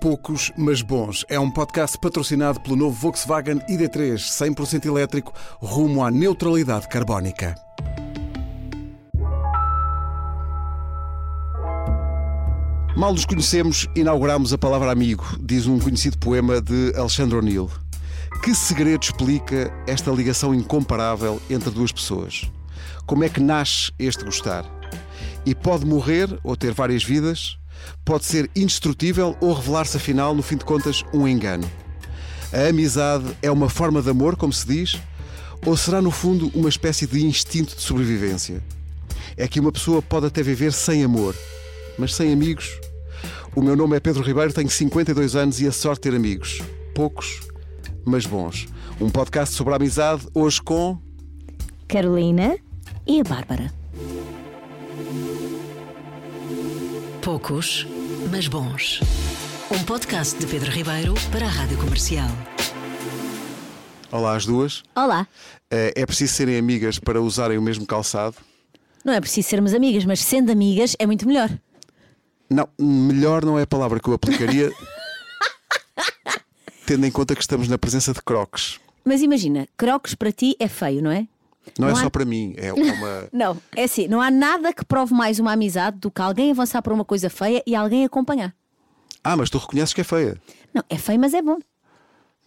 Poucos, mas bons. É um podcast patrocinado pelo novo Volkswagen ID3 100% elétrico rumo à neutralidade carbónica. Mal nos conhecemos, inauguramos a palavra amigo, diz um conhecido poema de Alexandre O'Neill. Que segredo explica esta ligação incomparável entre duas pessoas? Como é que nasce este gostar? E pode morrer ou ter várias vidas? Pode ser indestrutível ou revelar-se afinal, no fim de contas, um engano? A amizade é uma forma de amor, como se diz? Ou será, no fundo, uma espécie de instinto de sobrevivência? É que uma pessoa pode até viver sem amor, mas sem amigos. O meu nome é Pedro Ribeiro, tenho 52 anos e a sorte de ter amigos. Poucos, mas bons. Um podcast sobre a amizade, hoje com. Carolina e a Bárbara. Poucos, mas bons. Um podcast de Pedro Ribeiro para a Rádio Comercial. Olá, as duas. Olá. Eh, É preciso serem amigas para usarem o mesmo calçado? Não é preciso sermos amigas, mas sendo amigas é muito melhor. Não, melhor não é a palavra que eu aplicaria, tendo em conta que estamos na presença de croques. Mas imagina, croques para ti é feio, não é? Não, é Não há- só para mim, é uma. Não, é assim, não há nada que prove mais uma amizade do que alguém avançar para uma coisa feia e alguém acompanhar. Ah, mas tu reconheces que é feia. Não, é feio, mas é bom.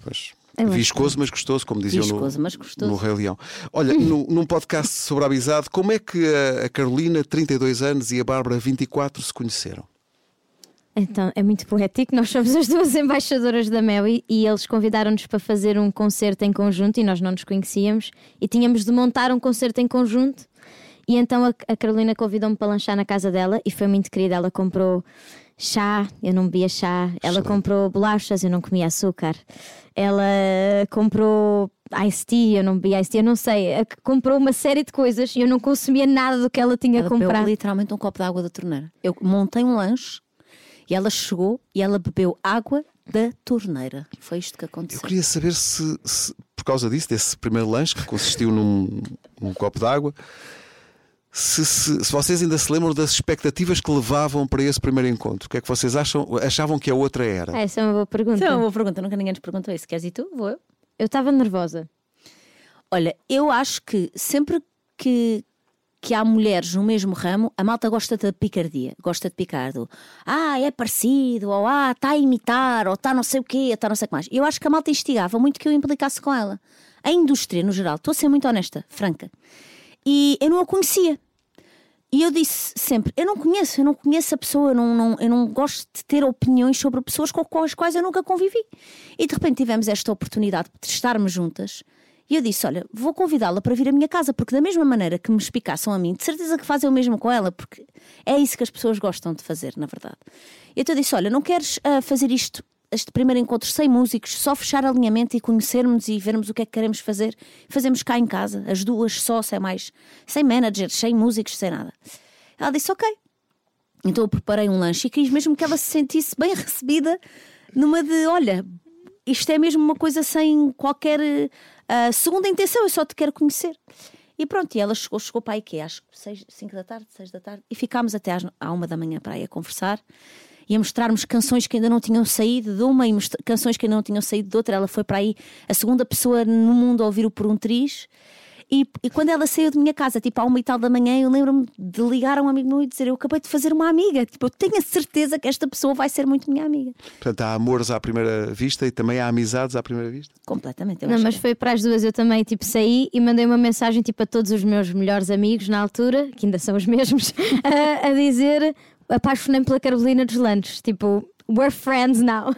Pois. Acho Viscoso, mas gostoso, como diziam Viscoso, no, no Rei Leão. Olha, no- num podcast sobre a amizade, como é que a, a Carolina, 32 anos, e a Bárbara, 24, se conheceram? Então, é muito poético. Nós somos as duas embaixadoras da Mel e, e eles convidaram-nos para fazer um concerto em conjunto e nós não nos conhecíamos e tínhamos de montar um concerto em conjunto. E então a, a Carolina convidou-me para lanchar na casa dela e foi muito querida. Ela comprou chá, eu não bebia chá. Ela Excelente. comprou bolachas, eu não comia açúcar. Ela comprou iced tea, eu não bebia iced tea. Eu não sei. Comprou uma série de coisas e eu não consumia nada do que ela tinha Ela bebeu comprado. literalmente um copo de água da torneira. Eu montei um lanche e ela chegou e ela bebeu água da torneira. Foi isto que Eu aconteceu. queria saber se, se, por causa disso, desse primeiro lanche, que consistiu num, num copo de água, se, se- se vocês ainda se lembram das expectativas que levavam para esse primeiro encontro. O que é que vocês acham, achavam que a outra era? Ah, essa é uma boa pergunta. Isso é uma boa pergunta, nunca ninguém nos perguntou isso. Queres ir tu? Vou eu. Eu estava nervosa. Olha, eu acho que sempre que, que há mulheres no mesmo ramo, a malta gosta da picardia, gosta de picar do ah, é parecido, ou ah, está a imitar, ou está não sei o quê, está não sei o que mais. Eu acho que a malta instigava muito que eu implicasse com ela. A indústria, no geral, estou a ser muito honesta, franca. E eu não a conhecia. E eu disse sempre: eu não conheço, eu não conheço a pessoa, eu não, não- eu não gosto de ter opiniões sobre pessoas com as quais eu nunca convivi. E de repente tivemos esta oportunidade de estarmos juntas. E eu disse: Olha, vou convidá-la para vir à minha casa, porque da mesma maneira que me espicaçam a mim, de certeza que fazem o mesmo com ela, porque é isso que as pessoas gostam de fazer, na verdade. Então eu disse: Olha, não queres ah, fazer isto, este primeiro encontro sem músicos, só fechar alinhamento e conhecermos e vermos o que é que queremos fazer? Fazemos cá em casa, as duas só, sem mais, sem managers, sem músicos, sem nada. Ela disse: Ok. Então eu preparei um lanche e quis mesmo que ela se sentisse bem recebida numa de: Olha, isto é mesmo uma coisa sem qualquer ah, segunda intenção, eu só te quero conhecer. E pronto, e ela chegou, chegou para que às 5 da tarde, 6 da tarde, e ficámos até às, à uma da manhã para aí a conversar e a mostrarmos canções que ainda não tinham saído de uma e canções que ainda não tinham saído de outra. Ela foi para aí a segunda pessoa no mundo a ouvir o Por um Triz. E, e quando ela saiu de minha casa, tipo à uma e tal da manhã, eu lembro-me de ligar a um amigo meu e dizer: Eu acabei de fazer uma amiga. Tipo, eu tenho a certeza que esta pessoa vai ser muito minha amiga. Portanto, há amores à primeira vista e também há amizades à primeira vista. Completamente. eu Não, mas que é. foi para as duas. Eu também tipo, saí e mandei uma mensagem tipo, a todos os meus melhores amigos na altura, que ainda são os mesmos, a, a dizer apaixonei-me pela Carolina dos Lanches. Tipo, we're friends now.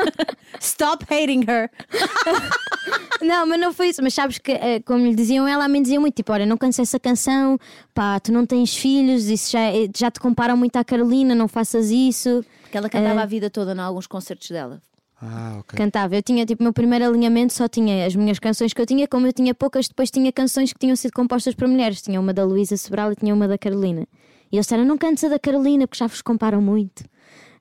Stop hating her. não, mas não foi isso. Mas sabes que, eh, como lhe diziam, ela a mim diziam muito: tipo, olha, não canses essa canção, pá, tu não tens filhos, isso já, é- já te comparam muito à Carolina, não faças isso. Porque ela cantava a vida toda em alguns concertos dela. Ah, ok. Cantava. Eu tinha, tipo, o meu primeiro alinhamento só tinha as minhas canções que eu tinha, como eu tinha poucas, depois tinha canções que tinham sido compostas por mulheres. Tinha uma da Luísa Sobral e tinha uma da Carolina. E eles disseram: não cantes a da Carolina, porque já vos comparam muito.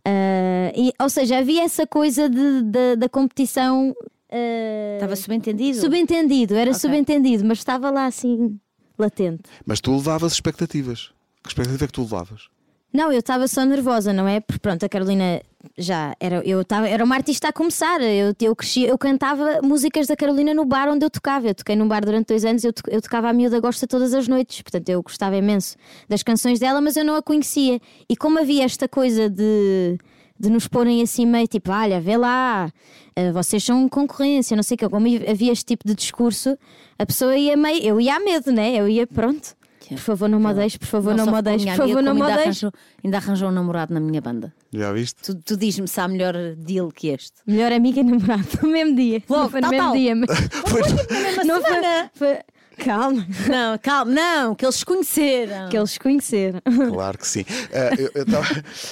Ah, e, ou seja, havia essa coisa de, de- da competição. ah, Estava subentendido. subentendido, era Ok. subentendido, mas estava lá assim, latente. Mas tu levavas expectativas. Que expectativa é que tu levavas? Não, eu estava só nervosa, não é? Porque pronto, a Carolina já era, eu tava, era uma artista a começar. Eu, eu cresci, eu cantava músicas da Carolina no bar onde eu tocava. Eu toquei num bar durante dois anos, eu, to- eu tocava a miúda gosta todas as noites. Portanto, eu gostava imenso das canções dela, mas eu não a conhecia. E como havia esta coisa de, de nos porem assim meio tipo, olha, vê lá, eh, vocês são concorrência, não sei o que, como havia este tipo de discurso, a pessoa ia meio, eu ia a medo, né? Eu ia, pronto. Por favor, não me odeies, por favor, não, me odeies, por favor, não me ainda arranjou, ainda arranjou um namorado na minha banda. Já viste? Tu, tu diz-me se há melhor deal que este. Melhor amiga e namorado no mesmo dia. Logo, foi no tal, mesmo tal. dia, mas Mesma não foi, semana. foi- Calma, Não, calma, não, que eles se conheceram. que eles se conheceram. Claro que sim. Ah, eu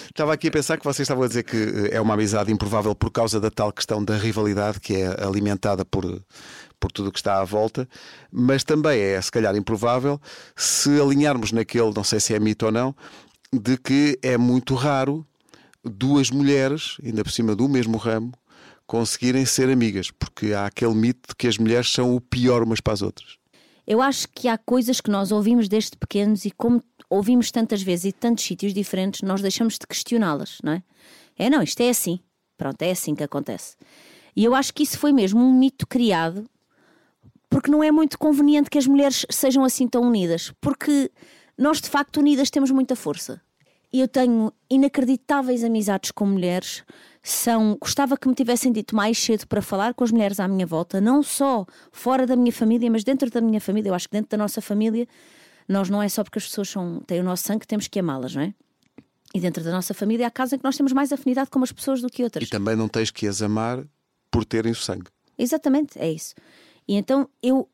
estava aqui a pensar que vocês estavam a dizer que eh, é uma amizade improvável por causa da tal questão da rivalidade que é alimentada por, por tudo o que está à volta, mas também é, se calhar, improvável se alinharmos naquele, não sei se é mito ou não, de que é muito raro duas mulheres, ainda por cima do mesmo ramo, conseguirem ser amigas, porque há aquele mito de que as mulheres são o pior umas para as outras. Eu acho que há coisas que nós ouvimos desde pequenos e como ouvimos tantas vezes e de tantos sítios diferentes, nós deixamos de questioná-las, não é? É, não, isto é assim. Pronto, é assim que acontece. E eu acho que isso foi mesmo um mito criado porque não é muito conveniente que as mulheres sejam assim tão unidas, porque nós de facto unidas temos muita força. E eu tenho inacreditáveis amizades com mulheres. São, gostava que me tivessem dito mais cedo para falar com as mulheres à minha volta, não só fora da minha família, mas dentro da minha família. Eu acho que dentro da nossa família, nós não é só porque as pessoas são, têm o nosso sangue que temos que amá-las, não é? E dentro da nossa família há casos em que nós temos mais afinidade com umas pessoas do que outras. E também não tens que as amar por terem o sangue. Exatamente, é isso. E então eu,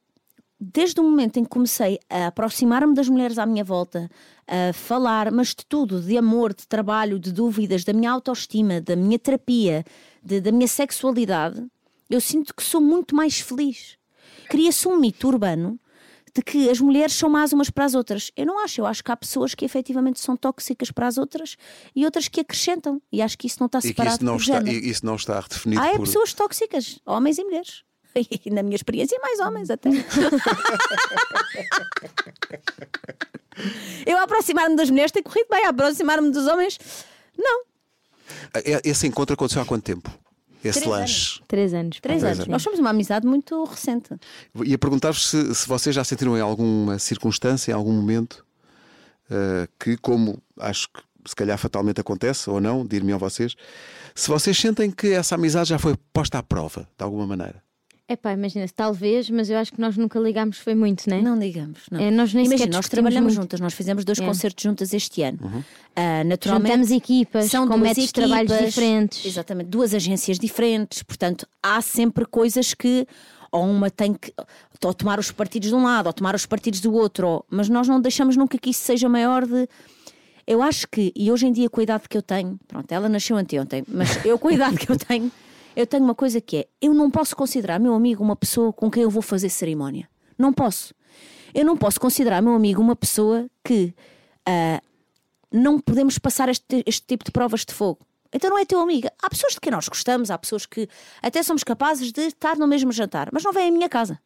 desde o momento em que comecei a aproximar-me das mulheres à minha volta, a falar, mas de tudo, de amor, de trabalho, de dúvidas, da minha autoestima, da minha terapia, de- da minha sexualidade, eu sinto que sou muito mais feliz. Cria-se um mito urbano de que as mulheres são más umas para as outras. Eu não acho, eu acho que há pessoas que efetivamente são tóxicas para as outras e outras que acrescentam. E acho que isso não está E que separado isso não, está, isso não está redefinido Ah, é por. pessoas tóxicas, homens e mulheres. E na minha experiência, mais homens até. Eu a aproximar-me das mulheres tem corrido bem, a aproximar-me dos homens, não. É- Esse encontro aconteceu há quanto tempo? Esse Três lanche. Três anos. Três Três anos. anos. Nós somos uma amizade muito recente. Ia perguntar-vos se, se vocês já sentiram em alguma circunstância, em algum momento, eh, que, como acho que se calhar fatalmente acontece, ou não, dir-me a vocês, se vocês sentem que essa amizade já foi posta à prova, de alguma maneira. É pá, imagina, talvez, mas eu acho que nós nunca ligámos, foi muito, né? Não digamos. Não. É, nós nem Imagina, nós trabalhamos muito. juntas, nós fizemos dois É. concertos juntas este ano. Ah, naturalmente, Juntamos equipas, são com duas métodos de trabalhos diferentes. Exatamente, duas agências diferentes, portanto, há sempre coisas que ou uma tem que ou tomar os partidos de um lado ou tomar os partidos do outro, ou- mas nós não deixamos nunca que isso seja maior de. Eu acho que, e hoje em dia, com a idade que eu tenho, pronto, ela nasceu anteontem, mas eu, com a idade que eu tenho, eu tenho uma coisa que é: eu não posso considerar meu amigo uma pessoa com quem eu vou fazer cerimónia. Não posso. Eu não posso considerar meu amigo uma pessoa que ah, não podemos passar este, este tipo de provas de fogo. Então não é teu amigo. Há pessoas de quem nós gostamos, há pessoas que até somos capazes de estar no mesmo jantar, mas não vêm à minha casa.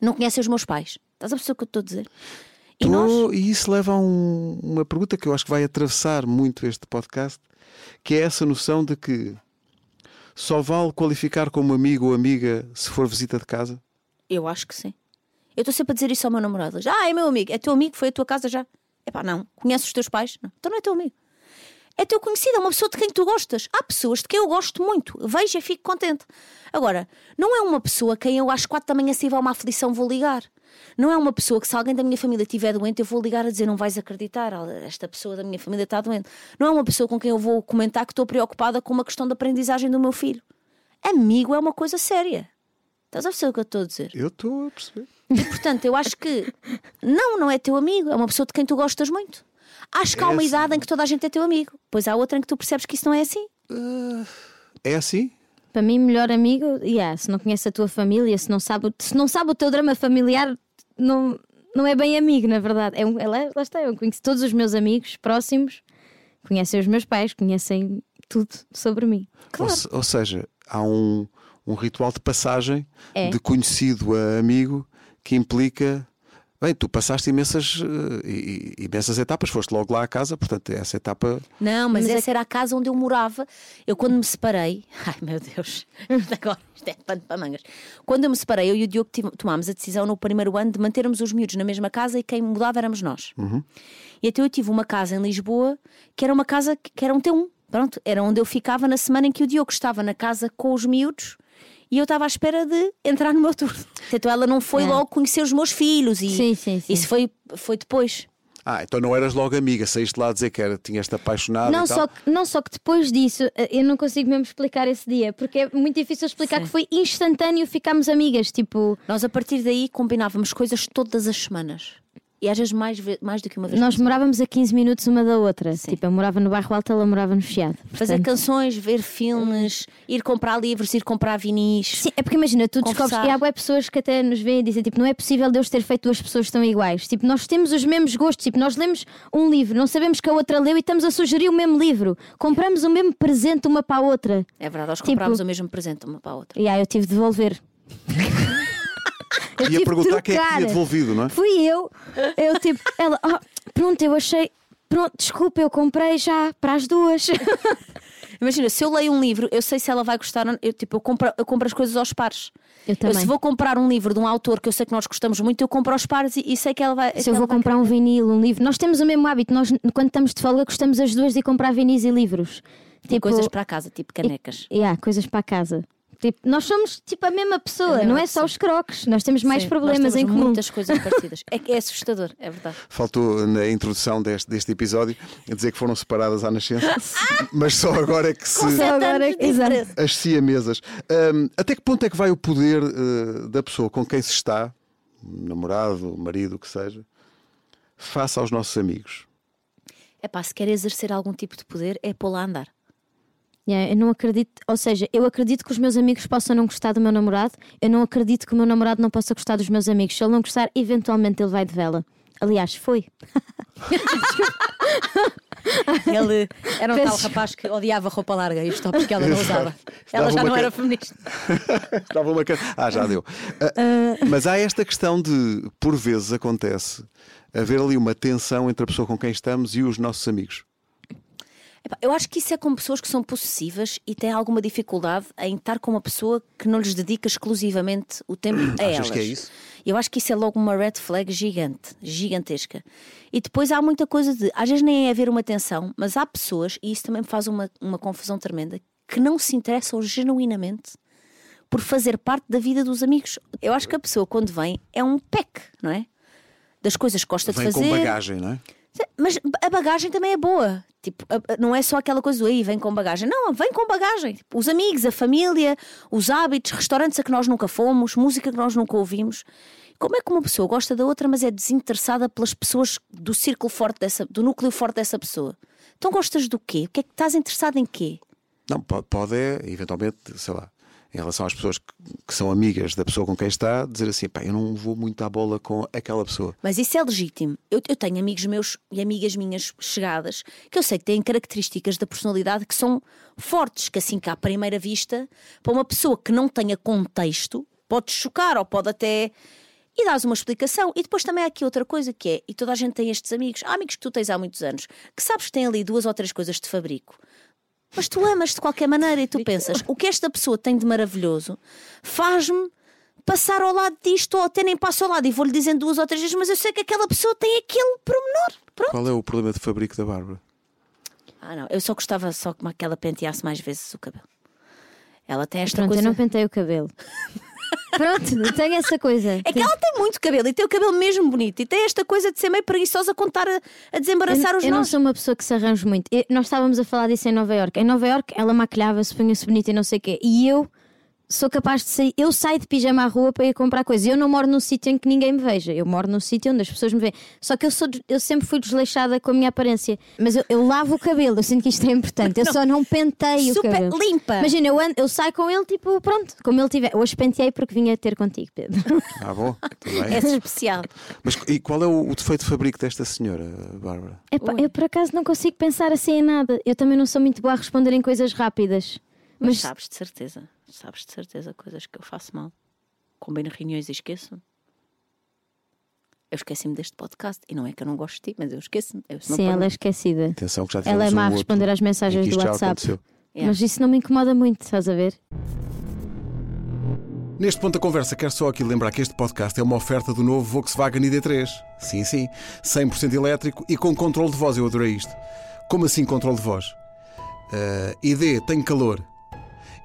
Não conhecem os meus pais. Estás a perceber o que eu estou a dizer? E nós, e isso leva a um- uma pergunta que eu acho que vai atravessar muito este podcast, que é essa noção de que só vale qualificar como amigo ou amiga se for visita de casa? eu acho que sim. Eu estou sempre a dizer isso ao meu namorado. Ah, é meu amigo. É teu amigo? Foi à tua casa já? Epá, não. Conheces os teus pais? Não. Então não é teu amigo. É teu conhecido, é uma pessoa de quem tu gostas. Há pessoas de quem eu gosto muito. Vejo e fico contente. Agora, não é uma pessoa a quem eu às quatro da manhã se tiver uma aflição vou ligar. Não é uma pessoa que se alguém da minha família estiver doente eu vou ligar a dizer não vais acreditar, esta pessoa da minha família está doente. Não é uma pessoa com quem eu vou comentar que estou preocupada com uma questão de aprendizagem do meu filho. Amigo é uma coisa séria. Estás a perceber o que eu estou a dizer? Eu estou a perceber. E portanto, eu acho que não, não é teu amigo, é uma pessoa de quem tu gostas muito. Acho que há uma É idade em que toda a gente é teu amigo, pois há outra em que tu percebes que isso não é assim. É assim? Para mim, melhor amigo, yeah, se não conhece a tua família, se não sabe, se não sabe o teu drama familiar, não, não é bem amigo, na verdade. É um, é lá, lá está, eu conheço todos os meus amigos próximos, conhecem os meus pais, conhecem tudo sobre mim. Ou, se- ou seja, há um, um ritual de passagem É. de conhecido a amigo que implica Bem, tu passaste imensas, i- imensas etapas, foste logo lá à casa, portanto, essa etapa. Não, mas, Mas é essa era a casa onde eu morava. Eu, quando me separei. Ai meu Deus, agora isto é pano para mangas. Quando eu me separei, eu e o Diogo tomámos a decisão no primeiro ano de mantermos os miúdos na mesma casa e quem mudava éramos nós. E até eu tive uma casa em Lisboa que era uma casa que que era um T1. Pronto, era onde eu ficava na semana em que o Diogo estava na casa com os miúdos. E eu estava à espera de entrar no meu turno. Então ela não foi É. logo conhecer os meus filhos. E Sim, sim, sim. Isso foi, foi depois. Ah, então não eras logo amiga, saíste lá a dizer que era, tinhas-te apaixonado. Não e tal. só, que, não só que depois disso eh, eu não consigo mesmo explicar esse dia, porque é muito difícil explicar Sim. que foi instantâneo ficámos amigas. Tipo, Nós a partir daí combinávamos coisas todas as semanas. E às vezes mais, mais do que uma vez. nós morávamos a 15 minutos uma da outra. Sim. Tipo, eu morava no bairro Alto, ela morava no Chiado. Fazer Portanto, canções, ver filmes, ir comprar livros, ir comprar vinis. Sim, é porque imagina, tu descobres. Conversar. E há bué pessoas que até nos veem e dizem: tipo, não é possível Deus ter feito duas pessoas tão iguais. Tipo, nós temos os mesmos gostos. Tipo, nós lemos um livro, não sabemos que a outra leu e estamos a sugerir o mesmo livro. Compramos o mesmo presente uma para a outra. É verdade, nós Tipo- comprámos o mesmo presente uma para a outra. E aí eu tive de devolver. Eu Ia perguntar quem é que tinha devolvido, não é? Fui eu. Eu tipo, ela, "Ah, pronto, eu achei. Pronto, desculpa, eu comprei já para as duas. Imagina, se eu leio um livro, eu sei se ela vai gostar. ou não. Eu, tipo, eu compro, eu compro as coisas aos pares. Eu também. se vou comprar um livro de um autor que eu sei que nós gostamos muito, eu compro aos pares e, e sei que ela vai. Se eu vou comprar um vinil, um livro, nós temos o mesmo hábito. Nós, quando estamos de folga, gostamos as duas de comprar vinis e livros. Tipo, coisas para a casa, tipo canecas. E, há coisas para a casa. Tipo, nós somos tipo a mesma pessoa, A mesma não é só os croques. Nós temos mais Sim, problemas nós em comum. muitas coisas parecidas. É, que é assustador, é verdade. Faltou na introdução deste, deste episódio a dizer que foram separadas à nascença, mas só agora é que se. Só agora, exato. diferença. As siamesas. Hum, até que ponto é que vai o poder eh, da pessoa com quem se está, namorado, marido, o que seja, face aos nossos amigos? É pá, se quer exercer algum tipo de poder, é pô-la a andar. Yeah, eu não acredito, ou seja, eu acredito que os meus amigos possam não gostar do meu namorado, eu não acredito que o meu namorado não possa gostar dos meus amigos. Se ele não gostar, eventualmente ele vai de vela. Aliás, foi. Ele era um tal rapaz que odiava roupa larga e os tops que ela não usava. Ela já não era feminista. Estava uma ca- Ah, já deu. Ah, Mas há esta questão de, por vezes acontece, haver ali uma tensão entre a pessoa com quem estamos e os nossos amigos. Eu acho que isso é com pessoas que são possessivas e têm alguma dificuldade em estar com uma pessoa que não lhes dedica exclusivamente o tempo a Achas elas. que é isso? Eu acho que isso é logo uma red flag gigante, gigantesca. E depois há muita coisa de. Às vezes nem é haver uma tensão, mas há pessoas, e isso também me faz uma, uma confusão tremenda, que não se interessam genuinamente por fazer parte da vida dos amigos. Eu acho que a pessoa, quando vem, é um pack, não é? Das coisas que gosta Vem de fazer. com bagagem, não é? Mas a bagagem também é boa. Tipo, não é só aquela coisa do aí, vem com bagagem. Não, vem com bagagem. Tipo, os amigos, a família, os hábitos, restaurantes a que nós nunca fomos, música que nós nunca ouvimos. Como é que uma pessoa gosta da outra, mas é desinteressada pelas pessoas do círculo forte dessa, do núcleo forte dessa pessoa? Então gostas do quê? O que é que estás interessado em quê? Não, po- pode é, eventualmente, sei lá, em relação às pessoas que, que são amigas da pessoa com quem está, dizer assim, pá, eu não vou muito à bola com aquela pessoa. Mas isso é legítimo. Eu, eu tenho amigos meus e amigas minhas chegadas que eu sei que têm características da personalidade que são fortes, que assim que à primeira vista, para uma pessoa que não tenha contexto, pode chocar ou pode até. E dás uma explicação. E depois também há aqui outra coisa que é, e toda a gente tem estes amigos, há amigos que tu tens há muitos anos, que sabes que têm ali duas ou três coisas de fabrico. Mas tu amas de qualquer maneira e tu pensas, o que esta pessoa tem de maravilhoso faz-me passar ao lado disto, ou até nem passo ao lado e vou-lhe dizendo duas ou três vezes, mas eu sei que aquela pessoa tem aquele pormenor. Pronto. Qual é o problema de fabrico da Bárbara? Ah, não, eu só gostava só que ela penteasse mais vezes o cabelo. Ela tem esta Pronto, coisa. eu não pentei o cabelo. Pronto, tenho essa coisa. É que ela tem muito cabelo e tem o cabelo mesmo bonito e tem esta coisa de ser meio preguiçosa a contar a, a desembaraçar eu, os eu não nós. sou uma pessoa que se arranja muito. Eu- nós estávamos a falar disso em Nova York. Em Nova York, ela maquilhava-se, punha-se bonita e não sei o quê. E eu sou capaz de sair. Eu saio de pijama à rua para ir comprar coisas. Eu não moro num sítio em que ninguém me veja. Eu moro num sítio onde as pessoas me veem. Só que eu, sou, eu sempre fui desleixada com a minha aparência. Mas eu, eu lavo o cabelo. Eu sinto que isto é importante. Eu só não penteio o Super cabelo. limpa. Imagina, eu, ando- eu saio com ele, tipo, pronto, como ele tiver. Hoje penteei porque vinha ter contigo, Pedro. Ah, bom, tudo bem. É especial. Mas e qual é o, o defeito de fabrico desta senhora, Bárbara? Epá, Ui. eu por acaso não consigo pensar assim em nada. Eu também não sou muito boa a responder em coisas rápidas. Mas Mas sabes de certeza, sabes de certeza coisas que eu faço mal. Combino reuniões e esqueço. Eu esqueci-me deste podcast e não é que eu não gosto de ti, mas eu esqueço-me. Sim, ela é esquecida. Atenção que já Ela é má a um outro responder às mensagens do WhatsApp. Yeah. Mas isso não me incomoda muito, estás a ver? Neste ponto da conversa, quero só aqui lembrar que este podcast é uma oferta do novo Volkswagen ID3. Sim, sim, 100% elétrico e com controle de voz. Eu adorei isto. Como assim controle de voz? Eh, ID, tenho calor.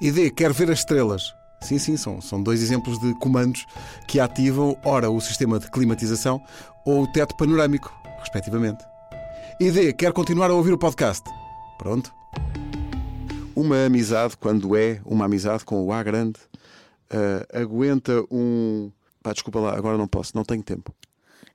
ID, quero ver as estrelas. Sim, sim, são, são dois exemplos de comandos que ativam, ora, o sistema de climatização ou o teto panorâmico, respectivamente. ID, quero continuar a ouvir o podcast. Pronto. Uma amizade, quando é uma amizade com o A grande, ah, aguenta um. Pá, desculpa lá, agora não posso, não tenho tempo.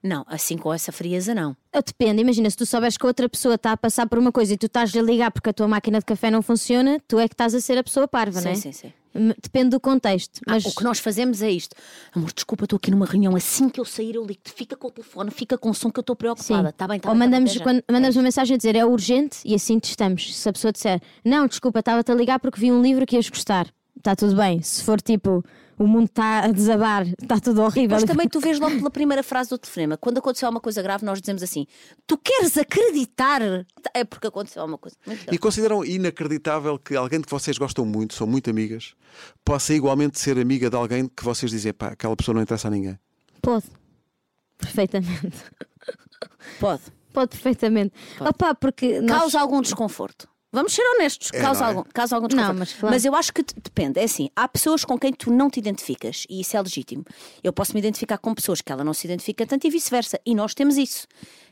Não, assim com essa frieza, não. Ah, Depende, imagina, se tu souberes que outra pessoa está a passar por uma coisa e tu estás a ligar porque a tua máquina de café não funciona, tu é que estás a ser a pessoa parva, sim, não é? sim, sim. M- Depende do contexto. Ah, Mas o que nós fazemos é isto. Amor, desculpa, estou aqui numa reunião. Assim que eu sair, eu ligo-te. Fica com o telefone, fica com o som que eu estou Sim. preocupada. Está bem, está Ou bem. tá mandamos, quando, É mandamos isto. uma mensagem a dizer é urgente e assim testamos. Se a pessoa disser não, desculpa, estava-te a ligar porque vi um livro que ias gostar, está tudo bem. Se for tipo o mundo está a desabar, está tudo horrível. Mas também tu vês logo pela primeira frase do telefonema. Quando aconteceu alguma coisa grave, nós dizemos assim: Tu queres acreditar? É porque aconteceu alguma coisa. E consideram inacreditável que alguém de que vocês gostam muito, são muito amigas, possa igualmente ser amiga de alguém que vocês dizem, pá, aquela pessoa não interessa a ninguém. Pode. Perfeitamente. Pode. Pode perfeitamente. Opa, porque nós- Causa algum desconforto. Vamos ser honestos, É, causa, não é? algum, causa algum Não, desconforto. mas claro. eu acho que depende. É assim, há pessoas com quem tu não te identificas e isso é legítimo. Eu posso me identificar com pessoas que ela não se identifica tanto e vice-versa. E nós temos isso.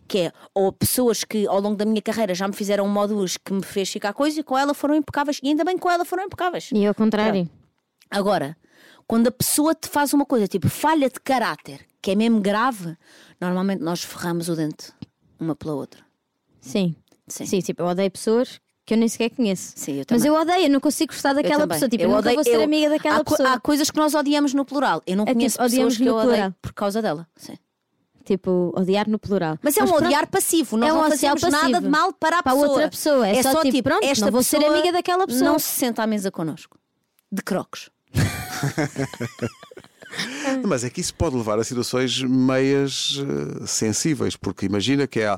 Que é, ou pessoas que ao longo da minha carreira já me fizeram módulos que me fez ficar coisa e com ela foram impecáveis. E ainda bem que com ela foram impecáveis. E ao contrário. Agora, quando a pessoa te faz uma coisa tipo falha de caráter, que é mesmo grave, normalmente nós ferramos o dente uma pela outra. Sim. Sim. Sim, tipo, eu odeio pessoas que eu nem sequer conheço. Sim, eu Mas eu odeio, eu não consigo gostar Eu daquela pessoa. Tipo, eu, nunca odeio- vou ser eu- amiga daquela há, pessoa. há coisas que nós odiamos no plural. Eu não tipo, conheço odiamos pessoas que eu odeio plural. por causa dela. Sim. Tipo, odiar no plural. Mas é um pronto, odiar passivo. Nós É um não fazemos nada passivo. de mal para a Para a pessoa. outra pessoa. É só tipo, pronto, esta não vou ser amiga daquela pessoa. Não se senta à mesa connosco. De croques. Mas é que isso pode levar a situações meias eh, sensíveis, porque imagina que é,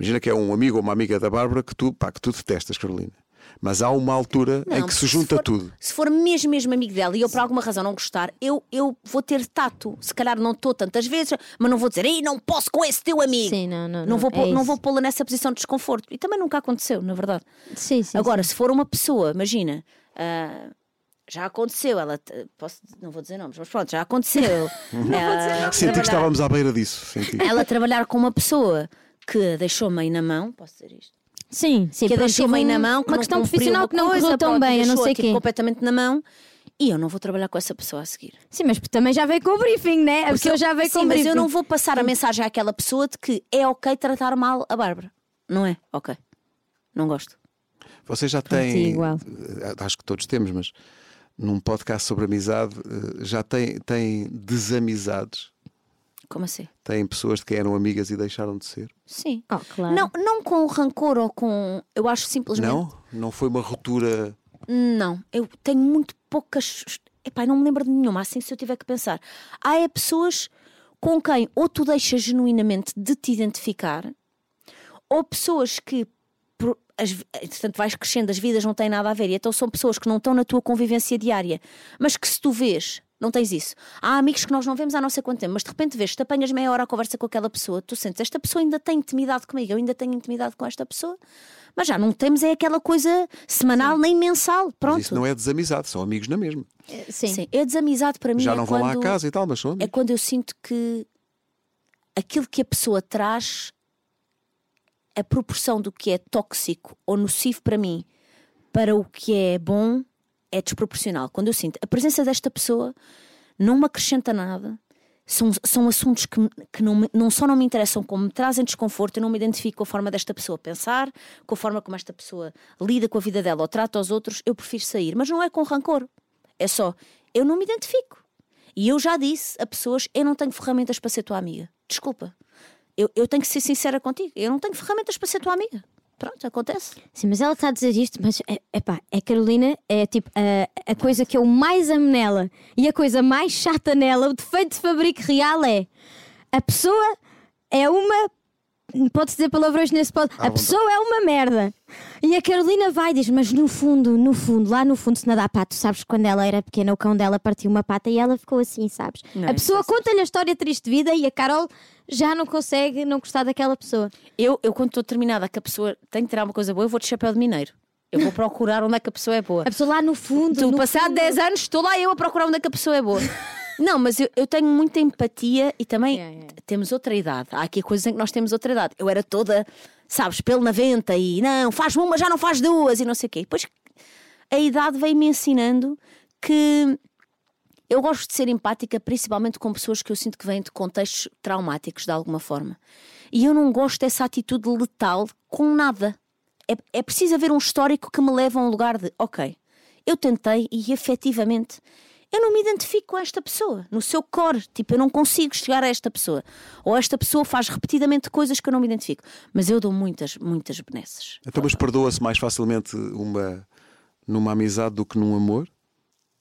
imagina que é um amigo ou uma amiga da Bárbara que tu, pá, que tu detestas, Carolina. Mas há uma altura em Não, que se junta for- tudo. Se for mesmo, mesmo amigo dela e eu por alguma razão não gostar, eu, eu vou ter tato. Se calhar não estou tantas vezes, mas não vou dizer, ei, não posso com esse teu amigo. Sim, não, não, Não não, vou, é não vou pô-la nessa posição de desconforto. E também nunca aconteceu, na verdade. Sim, sim. Agora, sim. se for uma pessoa, imagina, ah, já aconteceu, ela posso, não vou dizer nomes, mas pronto, já aconteceu. Ah, Senti que estávamos à beira disso. Senti. Ela trabalhar com uma pessoa que deixou-me aí na mão, posso dizer isto? Sim, sim. que a aí tive na mão, que Uma questão profissional que não coisa, correu tão pronto, bem, eu não deixou sei quê. completamente na mão. E eu não vou trabalhar com essa pessoa a seguir. Sim, mas também já veio com o briefing, né? A pessoa já veio Sim, com o mas briefing. eu não vou passar a mensagem àquela pessoa de que é ok tratar mal a Bárbara. Não é? Ok. Não gosto. Vocês já Pronto, têm. igual. eh, Acho que todos temos, mas num podcast sobre amizade eh, já têm, têm desamizades. Como assim? Têm pessoas de quem eram amigas e deixaram de ser. Sim. Oh, claro. Não, não com rancor ou com. Eu acho simplesmente. Não? Não foi uma ruptura. Não, eu tenho muito poucas. Epá, não me lembro de nenhuma, assim se eu tiver que pensar. Há é pessoas com quem ou tu deixas genuinamente de te identificar, ou pessoas que. por- As, portanto, vais crescendo, as vidas não têm nada a ver, e então são pessoas que não estão na tua convivência diária, mas que se tu vês, não tens isso. Há amigos que nós não vemos há não sei quanto tempo, mas de repente vês, te apanhas meia hora a conversa com aquela pessoa, tu sentes, esta pessoa ainda tem intimidade comigo, eu ainda tenho intimidade com esta pessoa, mas já não temos é aquela coisa semanal nem mensal. Mas Pronto. isso não é desamizade, são amigos na mesma. Sim. Sim, é desamizade para mim. Já é não vão lá à casa e tal, mas são É amigos. quando eu sinto que aquilo que a pessoa traz, a proporção do que é tóxico ou nocivo para mim para o que é bom é desproporcional. Quando eu sinto a presença desta pessoa não me acrescenta nada. São, são assuntos que, que não, não só não me interessam, como me trazem desconforto. Eu não me identifico com a forma desta pessoa pensar, com a forma como esta pessoa lida com a vida dela ou trata os outros. Eu prefiro sair, mas não é com rancor. É só, eu não me identifico. E eu já disse a pessoas: eu não tenho ferramentas para ser tua amiga. Desculpa. Eu, eu tenho que ser sincera contigo. Eu não tenho ferramentas para ser tua amiga. Pronto, acontece. Sim, mas ela está a dizer isto, mas é, epá, a Carolina é tipo a, a coisa que eu mais amo nela e a coisa mais chata nela, o defeito de fabrico real é a pessoa é uma. Pode dizer palavrões nesse pod. A pessoa é uma merda. E a Carolina vai e diz: Mas no fundo, no fundo, lá no fundo, se nada há pato, sabes que quando ela era pequena, o cão dela partiu uma pata e ela ficou assim, sabes? Não, a pessoa conta-lhe a história triste de vida e a Carol já não consegue não gostar daquela pessoa. Eu, eu quando estou determinada que a pessoa tem que tirar uma coisa boa, eu vou de chapéu de mineiro. Eu vou procurar onde é que a pessoa é boa. A pessoa lá no fundo. Tu, no passado fundo. 10 anos, estou lá eu a procurar onde é que a pessoa é boa. Não, mas eu, eu tenho muita empatia e também Yeah, yeah. temos outra idade. Há aqui coisas em que nós temos outra idade. Eu era toda, sabes, pelo na venta e não, faz uma, já não faz duas e não sei o quê. Depois a idade vem-me ensinando que eu gosto de ser empática, principalmente com pessoas que eu sinto que vêm de contextos traumáticos de alguma forma. E eu não gosto dessa atitude letal com nada. É, é preciso haver um histórico que me leve a um lugar de, ok, eu tentei e efetivamente eu não me identifico com esta pessoa, no seu core. Tipo, eu não consigo chegar a esta pessoa. Ou esta pessoa faz repetidamente coisas que eu não me identifico. Mas eu dou muitas, muitas benesses. Então, mas perdoa-se mais facilmente uma, numa amizade do que num amor?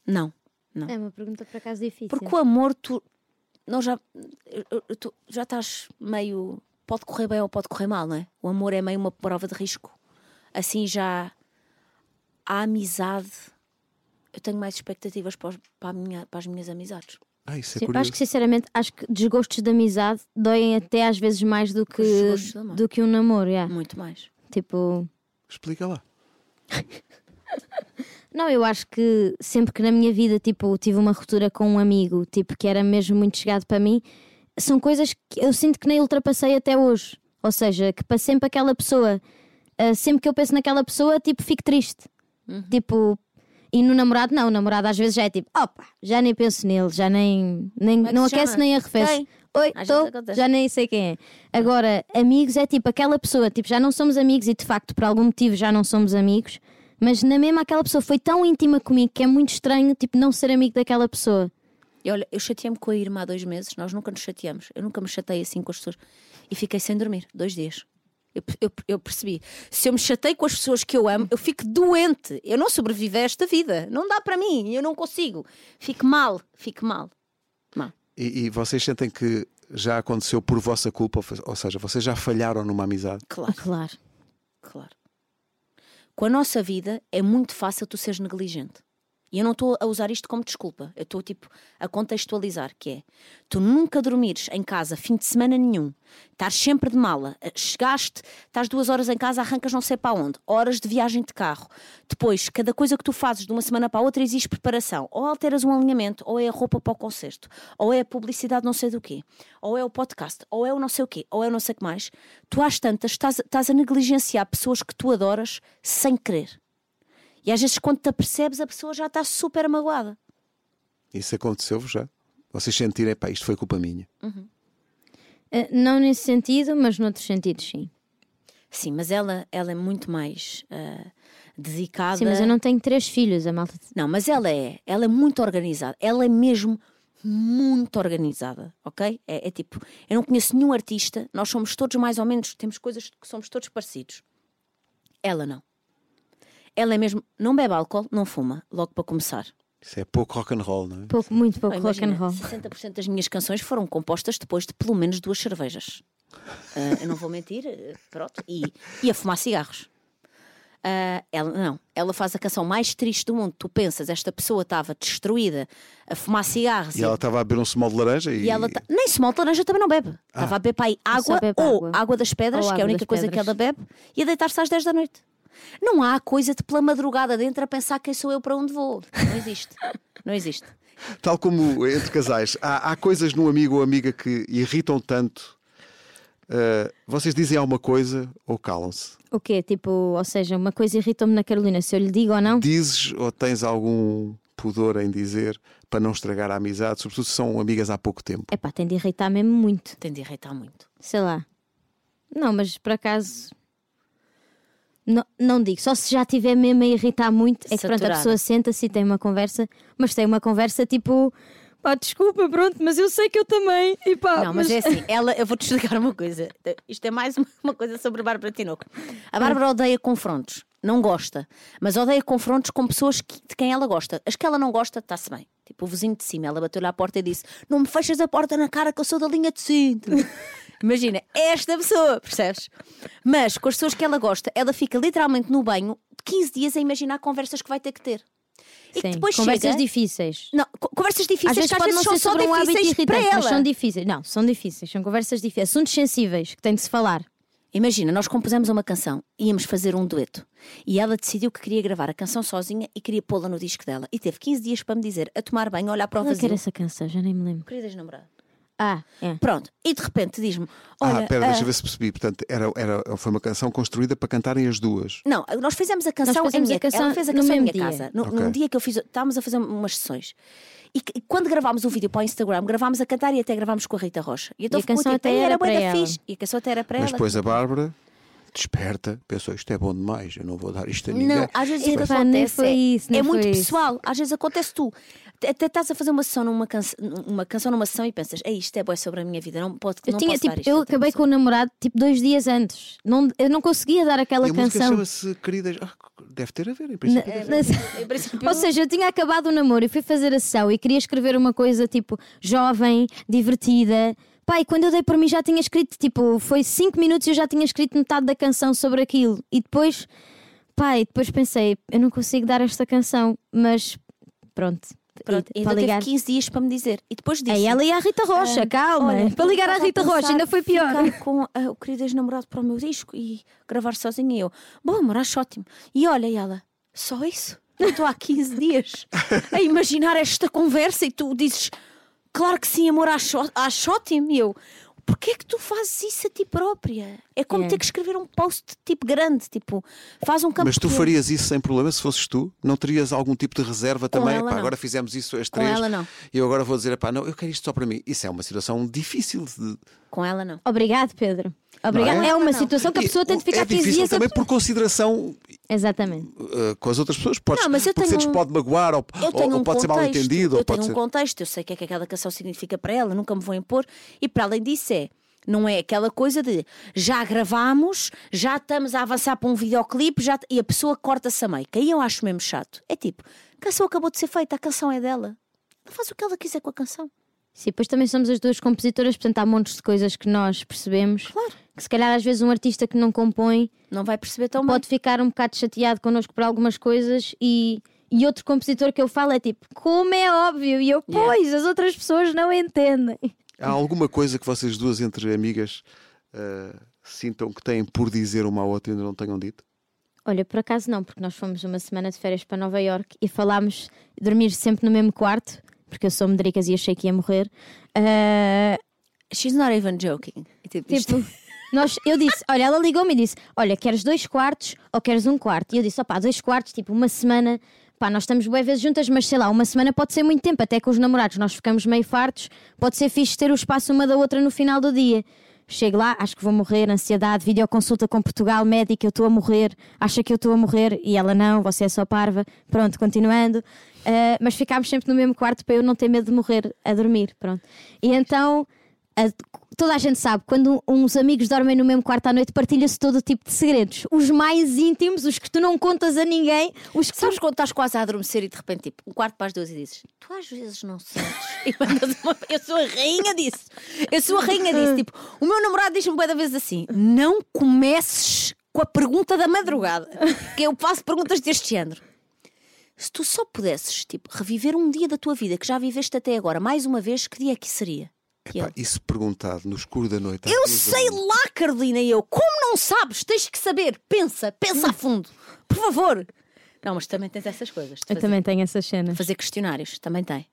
Não, não. É uma pergunta por acaso difícil. Porque o amor, tu. Nós já. tu já estás meio. Pode correr bem ou pode correr mal, não é? O amor é meio uma prova de risco. Assim já. A amizade. Eu tenho mais expectativas para, os- para a minha- para as minhas amizades. Ah, isso é Sim, curioso. acho que sinceramente acho que desgostos de amizade doem até às vezes mais do que, do que um namoro, yeah. Muito mais. Tipo, Explica lá. não, eu acho que sempre que na minha vida tipo, tive uma ruptura com um amigo, tipo, que era mesmo muito chegado para mim, são coisas que eu sinto que nem ultrapassei até hoje. Ou seja, que para sempre aquela pessoa, ah, sempre que eu penso naquela pessoa, tipo, fico triste. Tipo, e no namorado, não, o namorado às vezes já é tipo, opa, já nem penso nele, já nem, nem é não aquece chama? nem arrefece. Quem? Oi, acontece. já nem sei quem é. Agora, amigos é tipo aquela pessoa, tipo, já não somos amigos e de facto por algum motivo já não somos amigos, mas na mesma aquela pessoa foi tão íntima comigo que é muito estranho, tipo, não ser amigo daquela pessoa. E olha, eu chateei-me com a irmã há dois meses, nós nunca nos chateamos. Eu nunca me chatei assim com as pessoas. E fiquei sem dormir, dois dias. Eu, eu, eu percebi. Se eu me chatei com as pessoas que eu amo, eu fico doente. Eu não sobrevivo a esta vida. Não dá para mim, eu não consigo. Fico mal, fico mal. Mal. E, e vocês sentem que já aconteceu por vossa culpa, ou seja, vocês já falharam numa amizade? Claro, Claro. claro. Com a nossa vida é muito fácil tu seres negligente. E eu não estou a usar isto como desculpa. Eu estou tipo a contextualizar que é tu nunca dormires em casa fim de semana nenhum, estás sempre de mala, eh, chegaste, estás duas horas em casa, arrancas não sei para onde, horas de viagem de carro. Depois, cada coisa que tu fazes de uma semana para a outra exige preparação. Ou alteras um alinhamento, ou é a roupa para o concesto, ou é a publicidade não sei do quê, ou é o podcast, ou é o não sei o quê, ou é o não sei o que mais. Tu às tantas estás, estás a negligenciar pessoas que tu adoras sem querer. E às vezes, quando te apercebes, a pessoa já está super magoada. Isso aconteceu-vos já? Vocês sentirem, pá, isto foi culpa minha. Ah, não nesse sentido, mas noutros sentidos, sim. Sim, mas ela, ela é muito mais ah, dedicada. Sim, mas eu não tenho três filhos, a malta. Não, mas ela é, ela é muito organizada. Ela é mesmo muito organizada, ok? É, é tipo, eu não conheço nenhum artista, nós somos todos mais ou menos, temos coisas que somos todos parecidos. Ela não. Ela é mesmo, não bebe álcool, não fuma, logo para começar. Isso é pouco rock and roll, não é? Pouco, muito pouco Oh, rock and roll. 60% das minhas canções foram compostas depois de pelo menos duas cervejas. Ah, eu não vou mentir, pronto. E, e a fumar cigarros. Ah, ela não, ela faz a canção mais triste do mundo. Tu pensas, esta pessoa estava destruída a fumar cigarros E ela estava a beber um small de laranja e. e ela ta- nem small de laranja também não bebe. Estava a beber para aí Só água bebe ou água. água. das pedras, Ou que é a única coisa que pedras. ela bebe, e a deitar-se às 10 da noite. Não há coisa de pela madrugada dentro a pensar quem sou eu para onde vou. Não existe. Não existe. Tal como entre casais, há, há coisas num amigo ou amiga que irritam tanto. uh, vocês dizem alguma coisa ou calam-se? O quê? Tipo, ou seja, uma coisa irritou-me na Carolina, se eu lhe digo ou não. Dizes ou tens algum pudor em dizer para não estragar a amizade, sobretudo se são amigas há pouco tempo? É pá, tem de irritar mesmo muito. Tem de irritar muito. Sei lá. Não, mas por acaso. Não, não digo, só se já estiver mesmo a irritar muito, é que pronto, a pessoa senta-se e tem uma conversa, mas tem uma conversa tipo, pá, desculpa, pronto, mas eu sei que eu também, e pá, Não, mas é assim, ela, eu vou-te explicar uma coisa. Isto é mais uma, uma coisa sobre a Bárbara Tinoco. A Bárbara odeia confrontos. não gosta, mas odeia confrontos com pessoas que- de quem ela gosta. As que ela não gosta, está-se bem. Tipo, o vizinho de cima, ela bateu-lhe à porta e disse: Não me fechas a porta na cara que eu sou da linha de cinto. Imagina, é esta pessoa, percebes? Mas com as pessoas que ela gosta, ela fica literalmente no banho 15 dias a imaginar conversas que vai ter que ter. E Sim, depois conversas chega... difíceis. Não, co- conversas difíceis Às vezes que às vezes não são ser só um hábito difíceis para irritante, mas ela. são difíceis. Não, são difíceis, são conversas difíceis, assuntos sensíveis que têm de se falar. Imagina, nós compusemos uma canção, íamos fazer um dueto e ela decidiu que queria gravar a canção sozinha e queria pô-la no disco dela. E teve 15 dias para me dizer, a tomar banho, a olhar para o Qual é vazio. era essa canção? Já nem me lembro. Queridas namorada. Ah, é. Pronto, e de repente diz-me: Olha, ah, pera, ah, deixa eu ver se percebi. Portanto, era, era, foi uma canção construída para cantarem as duas. Não, nós fizemos a canção, Nós fizemos em minha, a canção ela fez a no canção em mesmo minha dia. casa. No, Ok. Num dia que eu fiz, estávamos a fazer umas sessões. E, e quando gravámos o vídeo para o Instagram, gravámos a cantar e até gravámos com a Rita Rocha. E, então E a canção tipo, até "Ei, era bué para da ela." fixe. E a canção até era para Mas ela. depois a Bárbara, desperta, pensou isto é bom demais, eu não vou dar isto a ninguém. Não, às vezes acontece nem foi é, isso, nem é muito isso. pessoal. Às vezes acontece tu. Até estás a fazer uma sessão numa, canção uma canção numa sessão e pensas, é isto é bom sobre a minha vida, não, pode, Eu, não tinha, posso tipo, dar isto eu acabei com pessoa." o namorado tipo dois dias antes. Não, eu não conseguia dar aquela e a canção. chama-se Queridas. Ah, deve ter a ver, em princípio. Na- na- Em princípio, Ou seja, eu tinha acabado o namoro e fui fazer a sessão e queria escrever uma coisa tipo jovem, divertida. Pai, quando eu dei por mim já tinha escrito, tipo, foi 5 minutos e eu já tinha escrito metade da canção sobre aquilo. E depois, pai, depois pensei, eu não consigo dar esta canção, mas pronto. Pronto, e, ainda para teve ligar. 15 dias para me dizer. E depois disse. É ela e a Rita Rocha, Ah, calma. olha, para ligar à Rita Rocha, ainda foi pior. Com ah, o querido ex-namorado para o meu disco e gravar sozinha. E eu, bom, amor, acho ótimo. E olha, e ela, só isso? Eu estou há 15 dias a imaginar esta conversa e tu dizes, claro que sim, amor, acho, acho ótimo. E eu, porquê é que tu fazes isso a ti própria? É como É. ter que escrever um post tipo grande, tipo, faz um campo Mas tu pequeno. farias isso sem problema se fosses tu? Não terias algum tipo de reserva também? ela, Pá, não. agora fizemos isso as Com três. ela, não. E eu agora vou dizer, pá, não, eu quero isto só para mim. Isso é uma situação difícil de. Com ela não. Obrigado, Pedro. Obrigado. É? É uma Não. situação que a pessoa tem de ficar é 15 difícil dias a... também por consideração Exatamente. uh, com as outras pessoas. Podes, Não, mas eu porque tenho um- pode magoar ou, Eu ou- tenho ou um pode ser mal contexto, entendido. Eu ou pode tenho um ser... contexto, eu sei o que é que aquela canção significa para ela, nunca me vou impor. E para além disso é, não é aquela coisa de já gravámos, já estamos a avançar para um videoclipe já, e a pessoa corta-se a meio. Que aí eu acho mesmo chato. É tipo, a canção acabou de ser feita, a canção é dela. Ela faz o que ela quiser com a canção. Sim, depois também somos as duas compositoras, portanto há montes de coisas que nós percebemos. Claro. Que se calhar às vezes um artista que não compõe Não vai perceber tão pode ficar um bocado chateado connosco por algumas coisas e, e outro compositor que eu falo é tipo, como é óbvio? E eu, Yeah. pois, as outras pessoas não entendem. Há alguma coisa que vocês duas, entre amigas, uh, sintam que têm por dizer uma à outra e ainda não tenham dito? Olha, por acaso não, porque nós fomos uma semana de férias para Nova York e falámos de dormir sempre no mesmo quarto, porque eu sou medricas e achei que ia morrer. Ah, She's not even joking. Tipo, Tipo, nós, eu disse, olha, ela ligou-me e disse: Olha, queres dois quartos ou queres um quarto? E eu disse: opá, dois quartos, tipo, uma semana. Pá, nós estamos boas vezes juntas, mas sei lá, uma semana pode ser muito tempo, até com os namorados nós ficamos meio fartos, pode ser fixe ter o espaço uma da outra no final do dia. Chego lá, acho que vou morrer, ansiedade, videoconsulta com Portugal, médica, eu estou a morrer, acha que eu estou a morrer e ela não, você é só parva. Pronto, continuando. Ah, mas ficámos sempre no mesmo quarto para eu não ter medo de morrer a dormir. Pronto. E então toda a gente sabe, quando uns amigos dormem no mesmo quarto à noite, partilha-se todo tipo de segredos. Os mais íntimos, os que tu não contas a ninguém, os que. Sabes quando estás quase a adormecer e de repente, tipo, um quarto para as duas e dizes: Tu às vezes não sentes. E mandas uma... Eu sou a rainha disso. Eu sou a rainha disso. Tipo, o meu namorado diz-me boa da vez assim: Não comeces com a pergunta da madrugada. Que eu faço perguntas deste género. Se tu só pudesses, tipo, reviver um dia da tua vida que já viveste até agora, mais uma vez, que dia é que seria? E Pá, ele, isso perguntado no escuro da noite. eu sei manhã. lá, Carolina, e eu, como não sabes? Tens que saber. Pensa, pensa a fundo. Por favor. Não, mas também tens essas coisas. Eu fazer- também tenho essas cenas. Fazer questionários, também tem.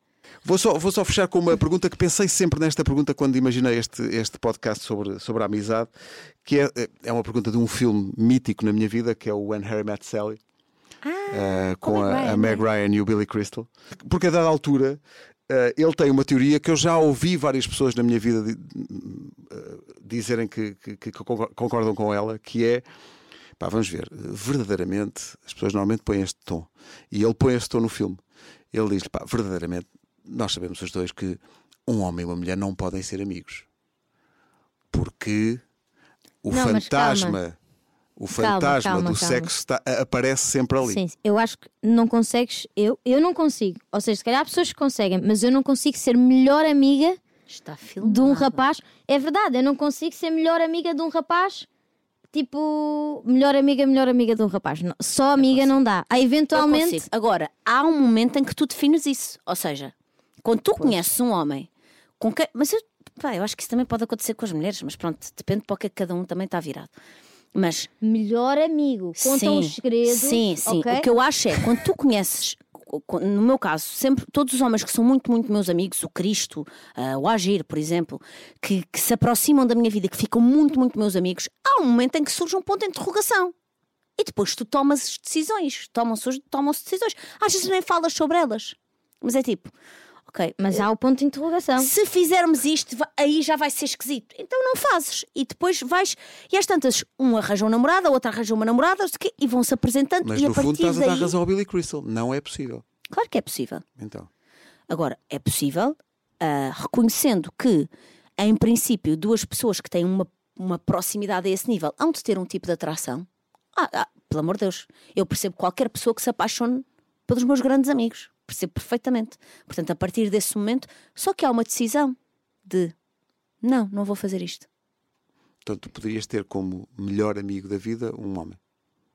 Vou só, vou só fechar com uma pergunta que pensei sempre nesta pergunta quando imaginei este, este podcast sobre, sobre a amizade, que é, é uma pergunta de um filme mítico na minha vida, que é o When Harry Met Sally. Uh, com com a a, Meg a Ryan, Meg Ryan e o Billy Crystal. Porque a dada altura uh, ele tem uma teoria que eu já ouvi várias pessoas na minha vida di- uh, dizerem que, que- que concordam com ela, que é pá, vamos ver, verdadeiramente as pessoas normalmente põem este tom. E ele põe este tom no filme. Ele diz: pá, verdadeiramente, nós sabemos os dois que um homem e uma mulher não podem ser amigos. Porque o Não, fantasma O Calma, fantasma calma, do calma. sexo está- aparece sempre ali. Sim, sim. eu acho que não consegues, eu, eu não consigo. Ou seja, se calhar há pessoas que conseguem, mas eu não consigo ser melhor amiga Está filmado. de um rapaz. É verdade, eu não consigo ser melhor amiga de um rapaz. Tipo, melhor amiga, melhor amiga de um rapaz. Não, só amiga não dá. Há Eu eventualmente. Agora, há um momento em que tu defines isso. Ou seja, quando tu conheces um homem com quem. Mas eu, pá, eu acho que isso também pode acontecer com as mulheres, mas pronto, depende para o que é que cada um também está virado. Mas Melhor amigo, conta sim, os segredos. Sim, sim. ok? O que eu acho é, quando tu conheces, no meu caso, sempre todos os homens que são muito, muito meus amigos, o Cristo, ah, o Agir, por exemplo, que, que se aproximam da minha vida, que ficam muito, muito meus amigos, há um momento em que surge um ponto de interrogação. E depois tu tomas decisões, tomam-se tomam-se decisões. Às vezes nem falas sobre elas. Mas é tipo, ok, Mas há o ponto de interrogação. se fizermos isto, aí já vai ser esquisito. Então não fazes. E depois vais. E às tantas, um arranja um namorado, a outra arranja uma namorada, e vão-se apresentando. Mas e a no fundo partir estás a daí. dar razão ao Billy Crystal. Não é possível. Claro que é possível. Então. Agora, é possível, ah, reconhecendo que, em princípio, duas pessoas que têm uma, uma proximidade a esse nível hão de ter um tipo de atração. Ah, ah, pelo amor de Deus, eu percebo qualquer pessoa que se apaixone pelos meus grandes amigos. Percebo perfeitamente. Portanto, a partir desse momento, só que há uma decisão de não, não vou fazer isto. Portanto, tu poderias ter como melhor amigo da vida um homem.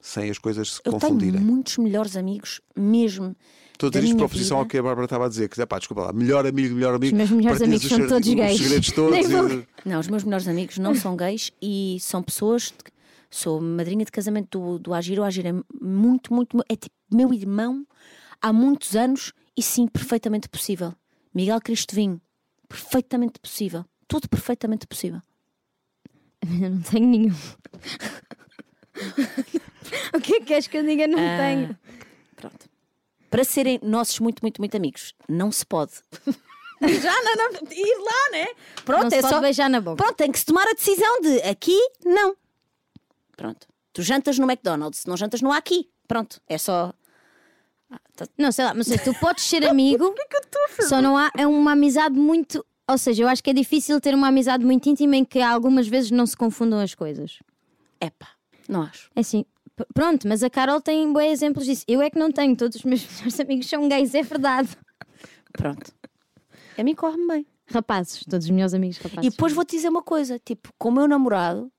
Sem as coisas se Eu confundirem. tenho muitos melhores amigos, mesmo. Estou a dizer isto para oposição vida. ao que a Bárbara estava a dizer. Que, pá, desculpa lá, melhor amigo, melhor amigo. Os meus melhores amigos os são todos os gays. segredos todos. Vou- e- Não, os meus melhores amigos não são gays e são pessoas. de- Sou madrinha de casamento do, do Agir. O Agir é muito, muito. É tipo meu irmão há muitos anos e sim, perfeitamente possível. Miguel Cristo Vinho, perfeitamente possível. Tudo perfeitamente possível. Eu não tenho nenhum. o que é que queres que eu diga? Não Ah, tenho. Pronto. Para serem nossos muito, muito, muito amigos, não se pode. Já não, não, ir lá, né? Pronto, Não é só. beijar na boca. Pronto, tem que se tomar a decisão de aqui, não. Pronto. Tu jantas no McDonald's, não jantas no aqui. Pronto, é só. Tá- Não, sei lá, mas sei, tu podes ser amigo, só não há é uma amizade muito. Ou seja, eu acho que é difícil ter uma amizade muito íntima em que algumas vezes não se confundam as coisas. Epá, não acho. É assim, p- pronto, mas a Carol tem bons exemplos disso. Eu é que não tenho, todos os meus melhores amigos são gays, é verdade. Pronto. A mim corre-me bem. Rapazes, todos os meus amigos rapazes. E depois vou-te dizer uma coisa: tipo, com o meu namorado,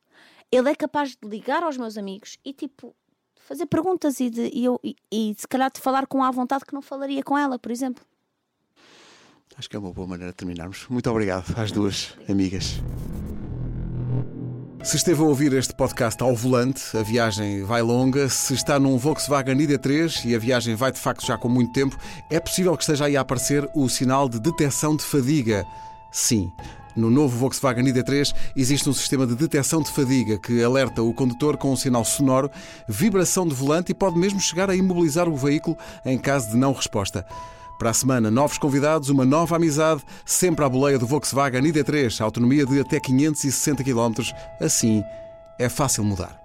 ele é capaz de ligar aos meus amigos e, tipo, fazer perguntas e, de, e, eu, e, e se calhar de falar com a vontade que não falaria com ela, por exemplo. Acho que é uma boa maneira de terminarmos. Muito obrigado às duas amigas. Se esteve a ouvir este podcast ao volante, a viagem vai longa. Se está num Volkswagen ID3 e a viagem vai de facto já com muito tempo, é possível que esteja aí a aparecer o sinal de detecção de fadiga. Sim. No novo Volkswagen ID3 existe um sistema de detecção de fadiga que alerta o condutor com um sinal sonoro, vibração de volante e pode mesmo chegar a imobilizar o veículo em caso de não resposta. Para a semana, novos convidados, uma nova amizade, sempre à boleia do Volkswagen ID3, autonomia de até 560 km. Assim, é fácil mudar.